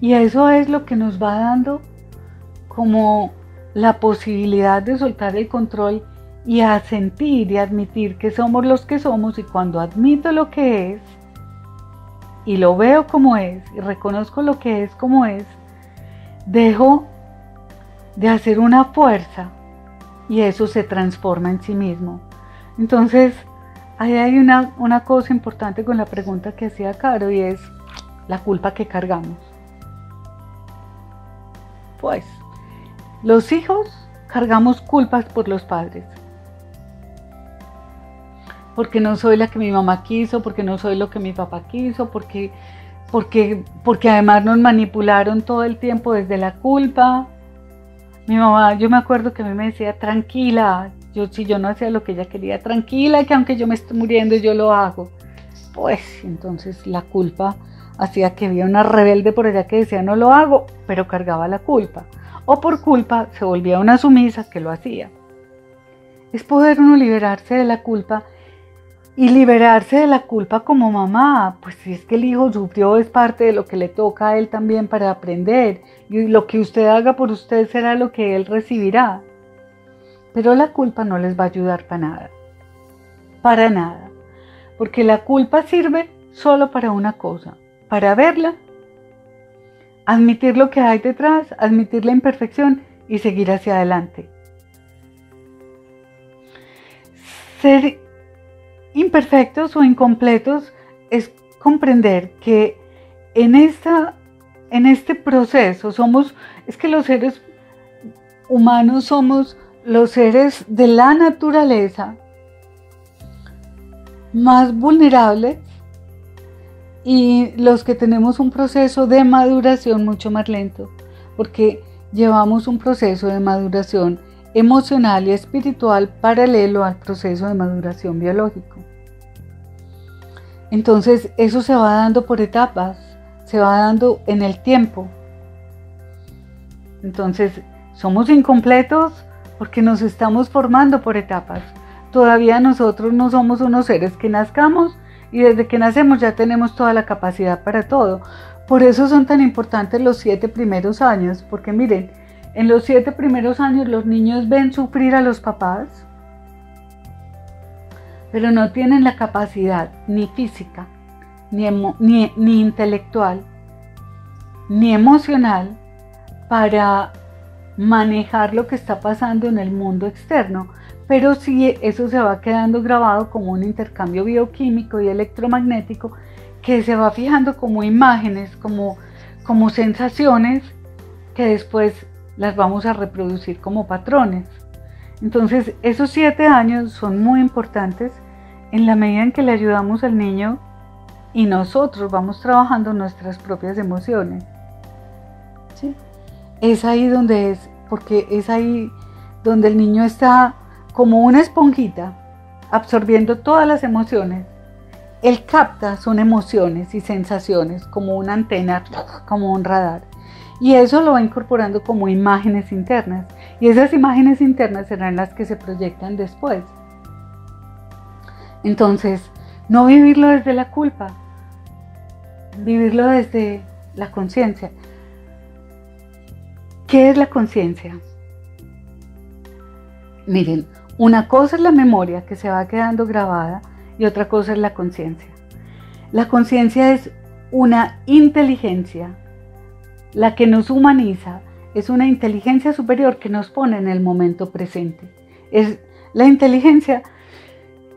S3: Y eso es lo que nos va dando como la posibilidad de soltar el control y a sentir y admitir que somos los que somos y cuando admito lo que es y lo veo como es y reconozco lo que es como es, dejo de hacer una fuerza y eso se transforma en sí mismo. Entonces, ahí hay una, una cosa importante con la pregunta que hacía Caro y es la culpa que cargamos. Pues los hijos cargamos culpas por los padres. Porque no soy la que mi mamá quiso, porque no soy lo que mi papá quiso, porque, porque, porque además nos manipularon todo el tiempo desde la culpa. Mi mamá, yo me acuerdo que a mí me decía, tranquila, yo si yo no hacía lo que ella quería, tranquila, que aunque yo me esté muriendo yo lo hago. Pues entonces la culpa hacía que había una rebelde por allá que decía no lo hago, pero cargaba la culpa o por culpa se volvía una sumisa que lo hacía. Es poder uno liberarse de la culpa y liberarse de la culpa como mamá, pues si es que el hijo sufrió es parte de lo que le toca a él también para aprender y lo que usted haga por usted será lo que él recibirá. Pero la culpa no les va a ayudar para nada, para nada, porque la culpa sirve solo para una cosa, para verla admitir lo que hay detrás, admitir la imperfección y seguir hacia adelante. Ser imperfectos o incompletos es comprender que en, esta, en este proceso somos, es que los seres humanos somos los seres de la naturaleza más vulnerables y los que tenemos un proceso de maduración mucho más lento, porque llevamos un proceso de maduración emocional y espiritual paralelo al proceso de maduración biológico. Entonces eso se va dando por etapas, se va dando en el tiempo. Entonces somos incompletos porque nos estamos formando por etapas. Todavía nosotros no somos unos seres que nazcamos y desde que nacemos ya tenemos toda la capacidad para todo. Por eso son tan importantes los siete primeros años, porque miren, en los siete primeros años los niños ven sufrir a los papás, pero no tienen la capacidad ni física, ni, ni, ni intelectual, ni emocional para manejar lo que está pasando en el mundo externo pero sí eso se va quedando grabado como un intercambio bioquímico y electromagnético que se va fijando como imágenes, como, como sensaciones que después las vamos a reproducir como patrones. Entonces esos siete años son muy importantes en la medida en que le ayudamos al niño y nosotros vamos trabajando nuestras propias emociones. ¿Sí? Es ahí donde es, porque es ahí donde el niño está como una esponjita, absorbiendo todas las emociones. Él capta son emociones y sensaciones como una antena, como un radar. Y eso lo va incorporando como imágenes internas. Y esas imágenes internas serán las que se proyectan después. Entonces, no vivirlo desde la culpa, vivirlo desde la conciencia. ¿Qué es la conciencia? Miren, una cosa es la memoria que se va quedando grabada y otra cosa es la conciencia. La conciencia es una inteligencia, la que nos humaniza, es una inteligencia superior que nos pone en el momento presente. Es la inteligencia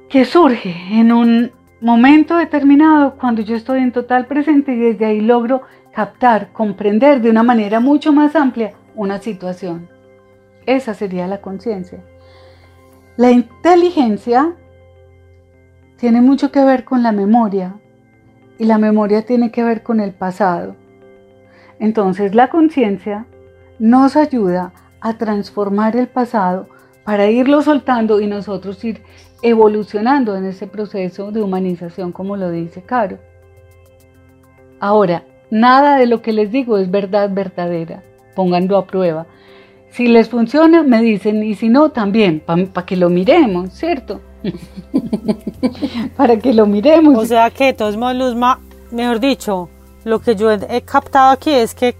S3: que surge en un momento determinado cuando yo estoy en total presente y desde ahí logro captar, comprender de una manera mucho más amplia una situación. Esa sería la conciencia. La inteligencia tiene mucho que ver con la memoria y la memoria tiene que ver con el pasado. Entonces la conciencia nos ayuda a transformar el pasado para irlo soltando y nosotros ir evolucionando en ese proceso de humanización, como lo dice Caro. Ahora, nada de lo que les digo es verdad verdadera, pónganlo a prueba. Si les funciona, me dicen, y si no, también, para que lo miremos, ¿cierto? para que lo miremos.
S1: O sea que, de todos modos, Luzma, mejor dicho, lo que yo he captado aquí es que,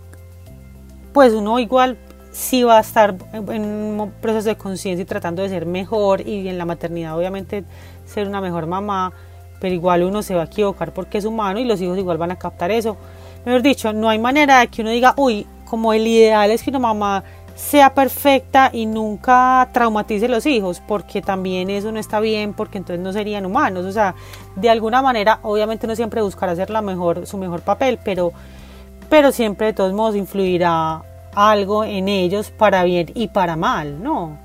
S1: pues uno igual sí va a estar en un proceso de conciencia y tratando de ser mejor y en la maternidad obviamente ser una mejor mamá, pero igual uno se va a equivocar porque es humano y los hijos igual van a captar eso. Mejor dicho, no hay manera de que uno diga, uy, como el ideal es que una mamá sea perfecta y nunca traumatice a los hijos, porque también eso no está bien, porque entonces no serían humanos. O sea, de alguna manera, obviamente no siempre buscará hacer la mejor, su mejor papel, pero, pero siempre de todos modos influirá algo en ellos para bien y para mal, ¿no?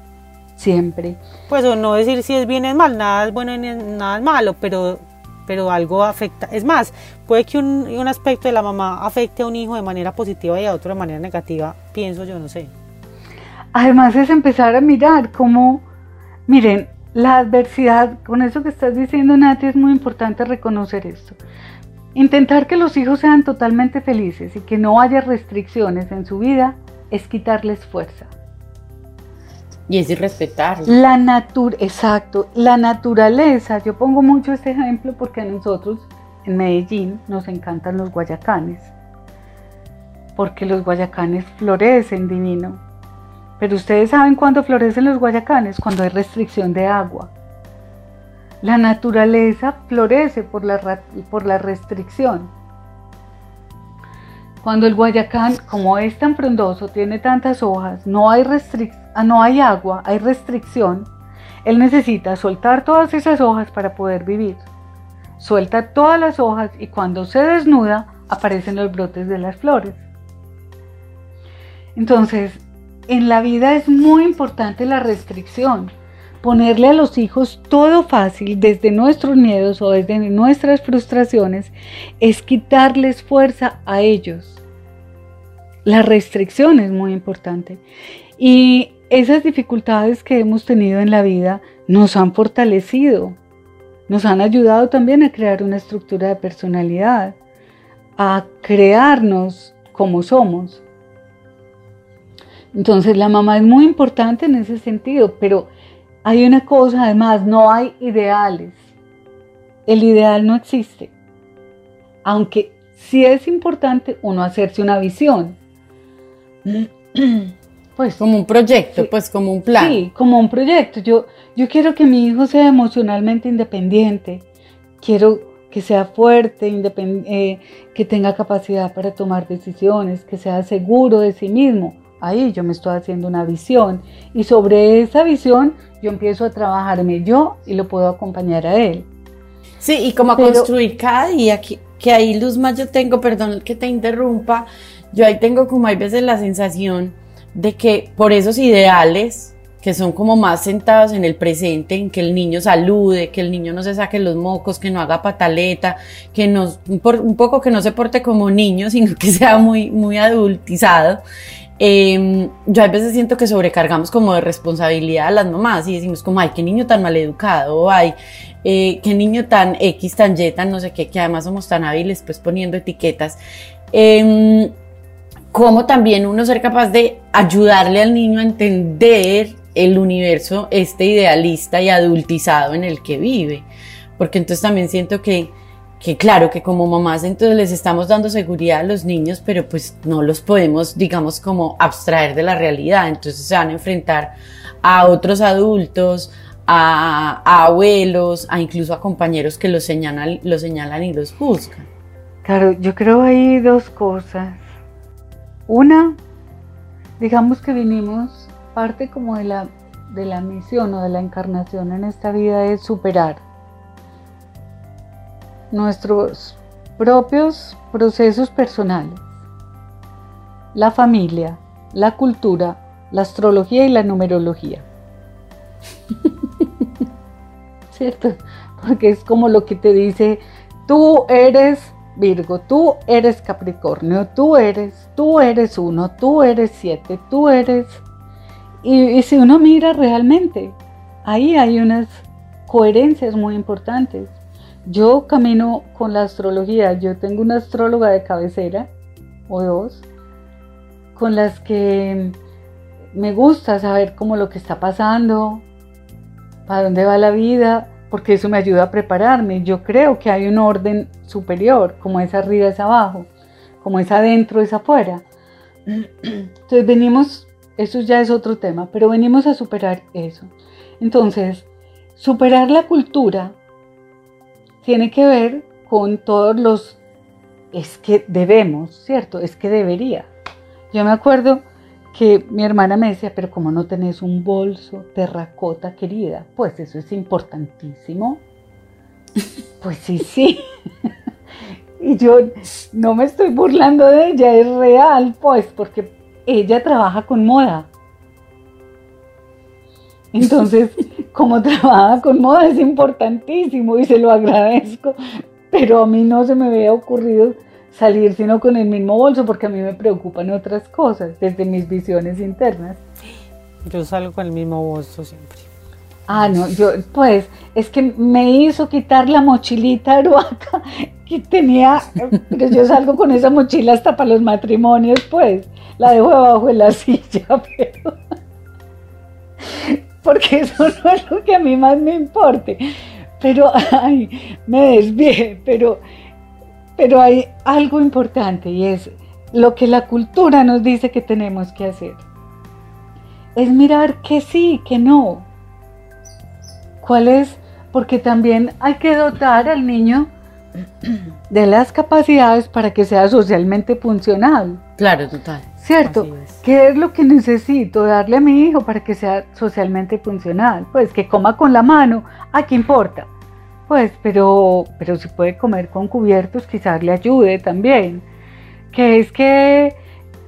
S3: Siempre.
S1: Pues o no decir si es bien es mal, nada es bueno ni nada es malo, pero, pero algo afecta. Es más, puede que un, un aspecto de la mamá afecte a un hijo de manera positiva y a otro de manera negativa, pienso yo, no sé.
S3: Además es empezar a mirar cómo, miren, la adversidad, con eso que estás diciendo Nati, es muy importante reconocer esto. Intentar que los hijos sean totalmente felices y que no haya restricciones en su vida es quitarles fuerza.
S2: Y es irrespetarlo.
S3: La natur exacto, la naturaleza, yo pongo mucho este ejemplo porque a nosotros en Medellín nos encantan los guayacanes, porque los guayacanes florecen divino. Pero ustedes saben cuándo florecen los guayacanes, cuando hay restricción de agua. La naturaleza florece por la, por la restricción. Cuando el guayacán, como es tan frondoso, tiene tantas hojas, no hay, ah, no hay agua, hay restricción, él necesita soltar todas esas hojas para poder vivir. Suelta todas las hojas y cuando se desnuda aparecen los brotes de las flores. Entonces, en la vida es muy importante la restricción ponerle a los hijos todo fácil desde nuestros miedos o desde nuestras frustraciones es quitarles fuerza a ellos. La restricción es muy importante. Y esas dificultades que hemos tenido en la vida nos han fortalecido, nos han ayudado también a crear una estructura de personalidad, a crearnos como somos. Entonces la mamá es muy importante en ese sentido, pero hay una cosa, además, no hay ideales. El ideal no existe. Aunque sí es importante uno hacerse una visión.
S2: Pues como un proyecto, pues como un plan.
S3: Sí, como un proyecto. Yo, yo quiero que mi hijo sea emocionalmente independiente. Quiero que sea fuerte, eh, que tenga capacidad para tomar decisiones, que sea seguro de sí mismo. Ahí yo me estoy haciendo una visión y sobre esa visión yo empiezo a trabajarme yo y lo puedo acompañar a él.
S2: Sí, y como a construir cada día, que, que ahí Luzma yo tengo, perdón que te interrumpa, yo ahí tengo como hay veces la sensación de que por esos ideales que son como más sentados en el presente, en que el niño salude, que el niño no se saque los mocos, que no haga pataleta, que no, un poco que no se porte como niño, sino que sea muy, muy adultizado. Eh, yo a veces siento que sobrecargamos como de responsabilidad a las mamás y decimos como, ay, qué niño tan mal educado, ay, eh, qué niño tan X, tan Y, tan no sé qué, que además somos tan hábiles pues poniendo etiquetas. Eh, como también uno ser capaz de ayudarle al niño a entender el universo este idealista y adultizado en el que vive. Porque entonces también siento que que claro, que como mamás entonces les estamos dando seguridad a los niños, pero pues no los podemos, digamos, como abstraer de la realidad. Entonces se van a enfrentar a otros adultos, a, abuelos, a incluso a compañeros que los señalan, los señalan y los juzgan.
S3: Claro, yo creo hay dos cosas. Una, digamos que vinimos, parte como de la, de la misión o de la encarnación en esta vida es superar nuestros propios procesos personales, la familia, la cultura, la astrología y la numerología. ¿Cierto? Porque es como lo que te dice, tú eres Virgo, tú eres Capricornio, tú eres, tú eres uno, tú eres siete, tú eres... Y, si uno mira realmente, ahí hay unas coherencias muy importantes. Yo camino con la astrología, yo tengo una astróloga de cabecera, o dos, con las que me gusta saber cómo lo que está pasando, para dónde va la vida, porque eso me ayuda a prepararme. Yo creo que hay un orden superior, como es arriba es abajo, como es adentro es afuera. Entonces venimos, eso ya es otro tema, pero venimos a superar eso. Entonces, superar la cultura tiene que ver con todos los, es que debemos, ¿cierto? Es que debería. Yo me acuerdo que mi hermana me decía, pero ¿cómo no tenés un bolso terracota querida? Pues eso es importantísimo. pues sí, sí. y yo no me estoy burlando de ella, es real, pues, porque ella trabaja con moda. Entonces, como trabaja con moda es importantísimo y se lo agradezco, pero a mí no se me había ocurrido salir sino con el mismo bolso porque a mí me preocupan otras cosas desde mis visiones internas.
S1: Yo salgo con el mismo bolso siempre.
S3: Ah, no, yo pues es que me hizo quitar la mochilita aruaca que tenía, pero yo salgo con esa mochila hasta para los matrimonios, pues la dejo debajo de la silla, pero porque eso no es lo que a mí más me importe. Pero, ay, me desvié, pero pero hay algo importante y es lo que la cultura nos dice que tenemos que hacer. Es mirar que sí, que no. ¿Cuál es? Porque también hay que dotar al niño de las capacidades para que sea socialmente funcional.
S2: Claro, total.
S3: ¿Cierto? ¿Qué es lo que necesito darle a mi hijo para que sea socialmente funcional? Pues que coma con la mano, ¿a qué importa? pues, pero, pero si puede comer con cubiertos, quizás le ayude también. Que es que,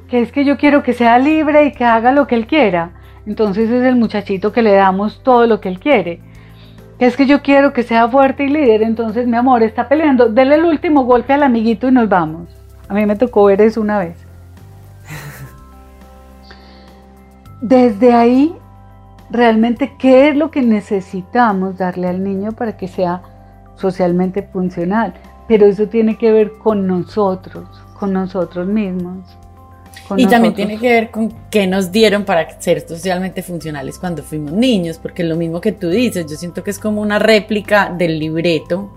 S3: que es que yo quiero que sea libre y que haga lo que él quiera. Entonces es el muchachito que le damos todo lo que él quiere. Que es que yo quiero que sea fuerte y líder, entonces mi amor está peleando, dele el último golpe al amiguito y nos vamos. A mí me tocó ver eso una vez. Desde ahí, realmente, ¿qué es lo que necesitamos darle al niño para que sea socialmente funcional, pero eso tiene que ver con nosotros, con nosotros mismos.
S2: y también tiene que ver con qué nos dieron para ser socialmente funcionales cuando fuimos niños, porque lo mismo que tú dices, yo siento que es como una réplica del libreto,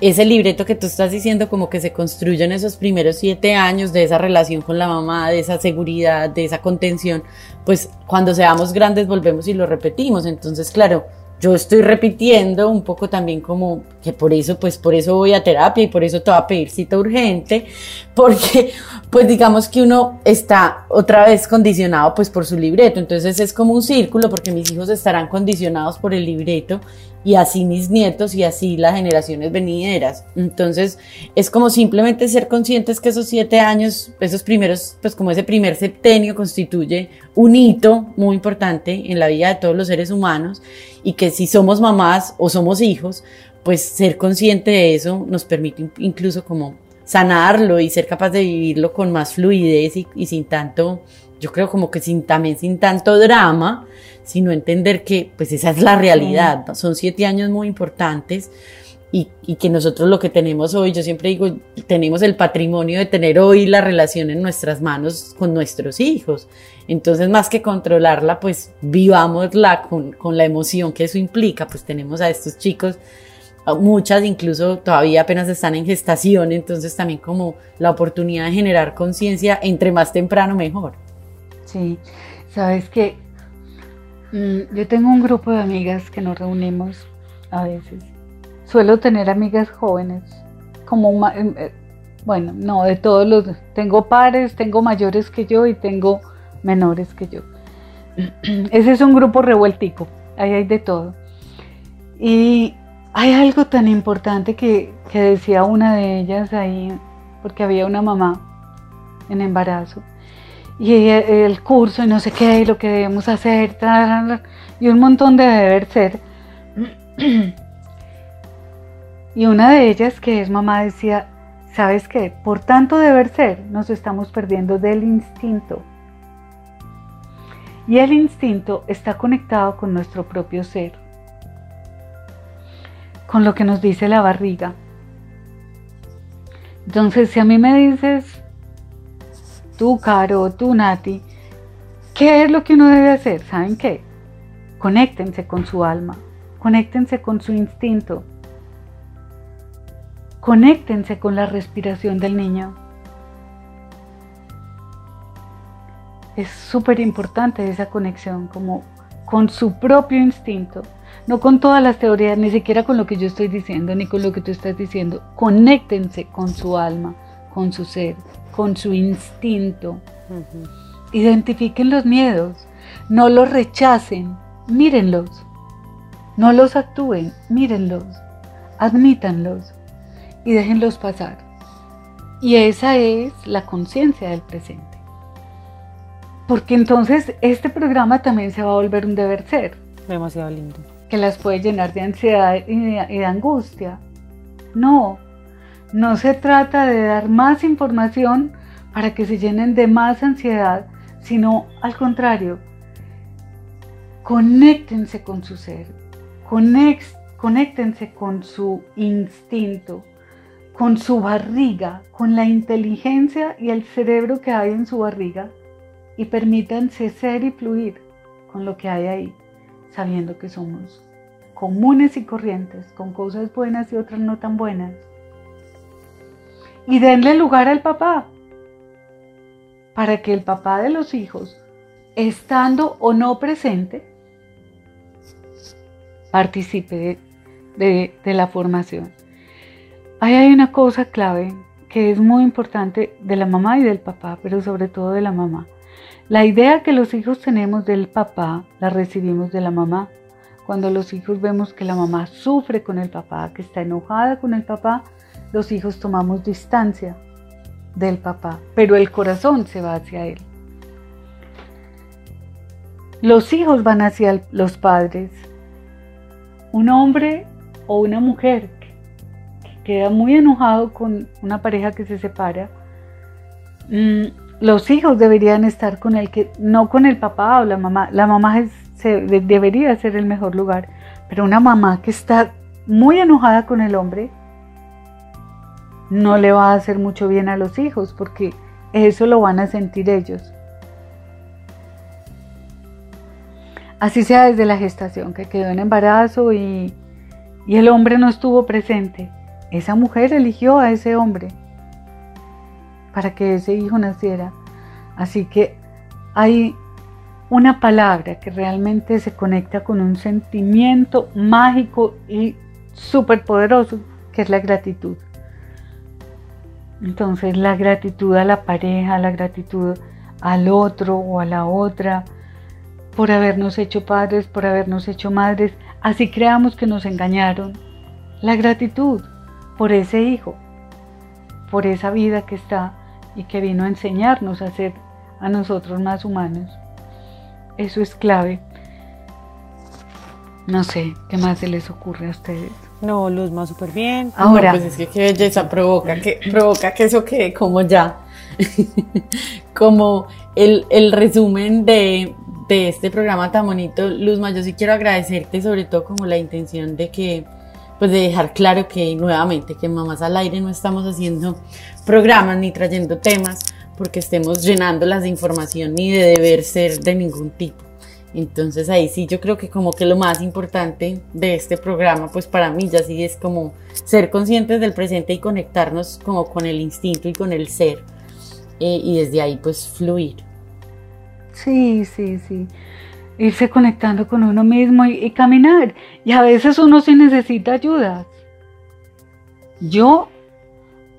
S2: ese libreto que tú estás diciendo como que se construye en esos primeros siete años de esa relación con la mamá, de esa seguridad, de esa contención, pues cuando seamos grandes volvemos y lo repetimos. Entonces, claro, yo estoy repitiendo un poco también como que por eso, pues por eso voy a terapia y por eso te voy a pedir cita urgente, porque pues digamos que uno está otra vez condicionado pues por su libreto, entonces es como un círculo porque mis hijos estarán condicionados por el libreto y así mis nietos y así las generaciones venideras. Entonces es como simplemente ser conscientes que esos siete años, esos primeros, pues como ese primer septenio constituye un hito muy importante en la vida de todos los seres humanos y que si somos mamás o somos hijos, pues ser consciente de eso nos permite incluso como sanarlo y ser capaz de vivirlo con más fluidez y, sin tanto, yo creo como que sin, también sin tanto drama, sino entender que pues esa es la realidad, son siete años muy importantes y, y, que nosotros lo que tenemos hoy, yo siempre digo, tenemos el patrimonio de tener hoy la relación en nuestras manos con nuestros hijos. Entonces, más que controlarla, pues vivámosla con, con la emoción que eso implica, pues tenemos a estos chicos muchas incluso todavía apenas están en gestación, entonces también como la oportunidad de generar conciencia entre más temprano mejor.
S3: Sí, sabes que yo tengo un grupo de amigas que nos reunimos a veces. Suelo tener amigas jóvenes, como, em, eh, bueno, no, de todos los, tengo pares, tengo mayores que yo y tengo menores que yo. Ese es un grupo revueltico, ahí hay de todo. Y hay algo tan importante que, que decía una de ellas ahí, porque había una mamá en embarazo, y el curso y no sé qué, y lo que debemos hacer, y un montón de deber ser. Y una de ellas, que es mamá, decía, ¿sabes qué? Por tanto deber ser, nos estamos perdiendo del instinto. Y el instinto está conectado con nuestro propio ser, con lo que nos dice la barriga. Entonces, si a mí me dices, tú, Caro, tú, Nati, ¿qué es lo que uno debe hacer? ¿Saben qué? Conéctense con su alma, conéctense con su instinto, conéctense con la respiración del niño. Es súper importante esa conexión, como con su propio instinto, no con todas las teorías, ni siquiera con lo que yo estoy diciendo, ni con lo que tú estás diciendo. Conéctense con su alma, con su ser, con su instinto. Identifiquen los miedos, no los rechacen, mírenlos. No los actúen, mírenlos, admítanlos y déjenlos pasar. Y esa es la conciencia del presente. Porque entonces este programa también se va a volver un deber ser.
S1: Demasiado lindo.
S3: Que las puede llenar de ansiedad y de, y de angustia. No, no se trata de dar más información para que se llenen de más ansiedad, sino al contrario, conéctense con su ser, conéctense con su instinto, con su barriga, con la inteligencia y el cerebro que hay en su barriga y permítanse ser y fluir con lo que hay ahí, sabiendo que somos comunes y corrientes, con cosas buenas y otras no tan buenas. Y denle lugar al papá, para que el papá de los hijos, estando o no presente, participe de, la formación. Ahí hay una cosa clave que es muy importante de la mamá y del papá, pero sobre todo de la mamá. La idea que los hijos tenemos del papá la recibimos de la mamá. Cuando los hijos vemos que la mamá sufre con el papá, que está enojada con el papá, los hijos tomamos distancia del papá, pero el corazón se va hacia él. Los hijos van hacia los padres, un hombre o una mujer que queda muy enojado con una pareja que se separa, mm, los hijos deberían estar con el que, no con el papá o la mamá. La mamá debería ser el mejor lugar, pero una mamá que está muy enojada con el hombre no le va a hacer mucho bien a los hijos porque eso lo van a sentir ellos. Así sea desde la gestación, que quedó en embarazo y, el hombre no estuvo presente. Esa mujer eligió a ese hombre para que ese hijo naciera. Así que hay una palabra que realmente se conecta con un sentimiento mágico y súper poderoso, que es la gratitud. Entonces la gratitud a la pareja, la gratitud al otro o a la otra, por habernos hecho padres, por habernos hecho madres, así creamos que nos engañaron. La gratitud por ese hijo, por esa vida que está y que vino a enseñarnos a ser a nosotros más humanos. Eso es clave. No sé, ¿qué más se les ocurre a ustedes?
S1: No, Luz, más súper bien.
S2: Ahora. pues es que qué belleza provoca, que provoca que eso quede como ya. como el, el resumen de, de este programa tan bonito. Luzma, yo sí quiero agradecerte sobre todo como la intención de que, pues de dejar claro que nuevamente que Mamás al Aire no estamos haciendo programas ni trayendo temas porque estemos llenándolas de información ni de deber ser de ningún tipo. Entonces ahí sí yo creo que como que lo más importante de este programa, pues para mí ya sí es como ser conscientes del presente y conectarnos como con el instinto y con el ser eh, y desde ahí pues fluir.
S3: Sí, sí, sí. Irse conectando con uno mismo y, caminar. Y a veces uno sí necesita ayuda. Yo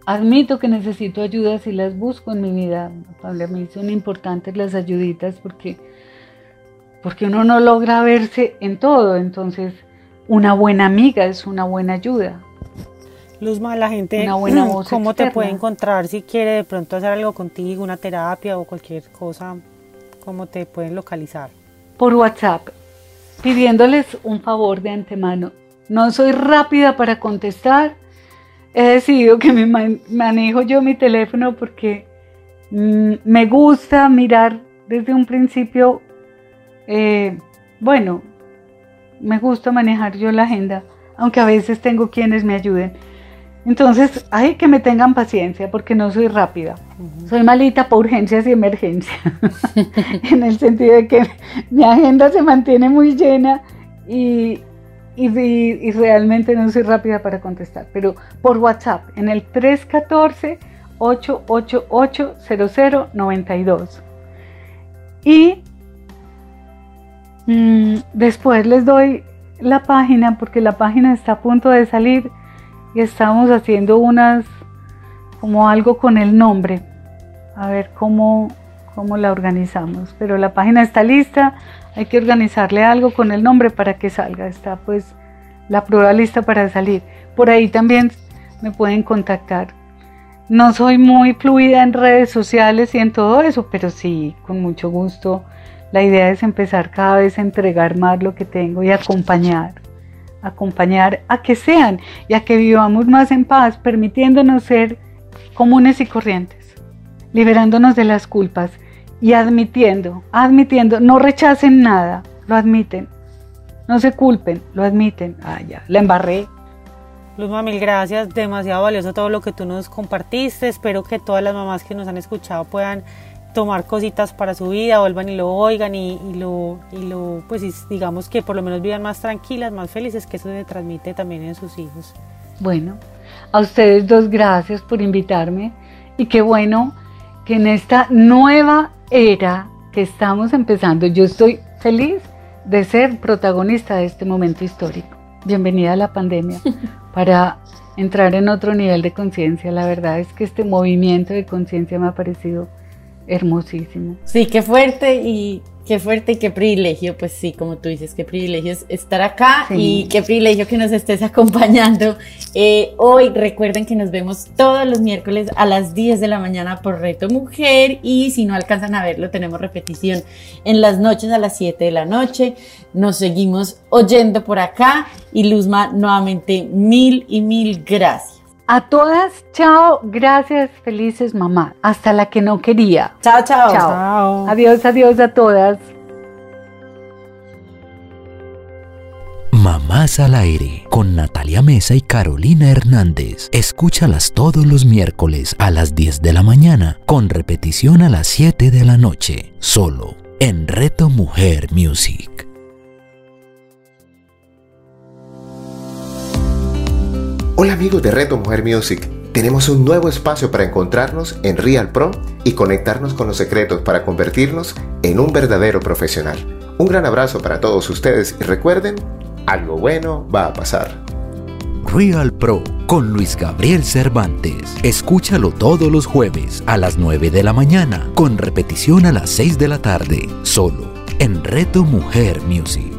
S3: admito que necesito ayudas y las busco en mi vida. Para mí son importantes las ayuditas porque, porque uno no logra verse en todo. Entonces, una buena amiga, es una buena ayuda.
S1: Luzma, la gente,
S3: Una buena voz
S1: ¿cómo te puede encontrar si quiere de pronto hacer algo contigo, una terapia o cualquier cosa? ¿Cómo te pueden localizar?
S3: por WhatsApp pidiéndoles un favor de antemano. No soy rápida para contestar. He decidido que me man- manejo yo mi teléfono porque mm, me gusta mirar desde un principio, eh, bueno, me gusta manejar yo la agenda, aunque a veces tengo quienes me ayuden. Entonces, hay que me tengan paciencia porque no soy rápida. Soy malita para urgencias y emergencias, en el sentido de que mi agenda se mantiene muy llena y, y, y- y realmente no soy rápida para contestar. Pero por WhatsApp, en el 314-888-0092. Y después les doy la página porque la página está a punto de salir y estamos haciendo unas como algo con el nombre. A ver cómo, cómo la organizamos. Pero la página está lista. Hay que organizarle algo con el nombre para que salga. Está pues la prueba lista para salir. Por ahí también me pueden contactar. No soy muy fluida en redes sociales y en todo eso, pero sí, con mucho gusto. La idea es empezar cada vez a entregar más lo que tengo y acompañar acompañar a que sean y a que vivamos más en paz, permitiéndonos ser comunes y corrientes, liberándonos de las culpas y admitiendo, admitiendo, no rechacen nada, lo admiten, no se culpen, lo admiten, ah ya, la embarré,
S1: Luzma, mil gracias, demasiado valioso todo lo que tú nos compartiste. Espero que todas las mamás que nos han escuchado puedan tomar cositas para su vida, vuelvan y lo oigan y, y lo, y lo, pues digamos que por lo menos vivan más tranquilas, más felices, que eso se transmite también en sus hijos.
S3: Bueno, a ustedes dos gracias por invitarme y qué bueno que en esta nueva era que estamos empezando, yo estoy feliz de ser protagonista de este momento histórico. Bienvenida a la pandemia para entrar en otro nivel de conciencia. La verdad es que este movimiento de conciencia me ha parecido hermosísimo.
S2: Sí, qué fuerte y qué fuerte y qué privilegio, pues sí, como tú dices, qué privilegio es estar acá
S3: Sí.
S2: y qué privilegio que nos estés acompañando. Eh, hoy recuerden que nos vemos todos los miércoles a las 10 de la mañana por Reto Mujer y si no alcanzan a verlo tenemos repetición en las noches a las 7 de la noche. Nos seguimos oyendo por acá y Luzma, nuevamente mil y mil gracias.
S3: A todas, chao, gracias, felices mamá. Hasta la que no quería.
S2: Chao, chao.
S3: Chao.
S1: Chao.
S3: Adiós, adiós a todas.
S4: Mamás al aire con Natalia Mesa y Carolina Hernández. Escúchalas todos los miércoles a las 10 de la mañana con repetición a las 7 de la noche, solo en Reto Mujer Music.
S5: Hola amigos de Reto Mujer Music. Tenemos un nuevo espacio para encontrarnos en Real Pro y conectarnos con los secretos para convertirnos en un verdadero profesional. Un gran abrazo para todos ustedes y recuerden, algo bueno va a pasar.
S4: Real Pro con Luis Gabriel Cervantes. Escúchalo todos los jueves a las 9 de la mañana con repetición a las 6 de la tarde, solo en Reto Mujer Music.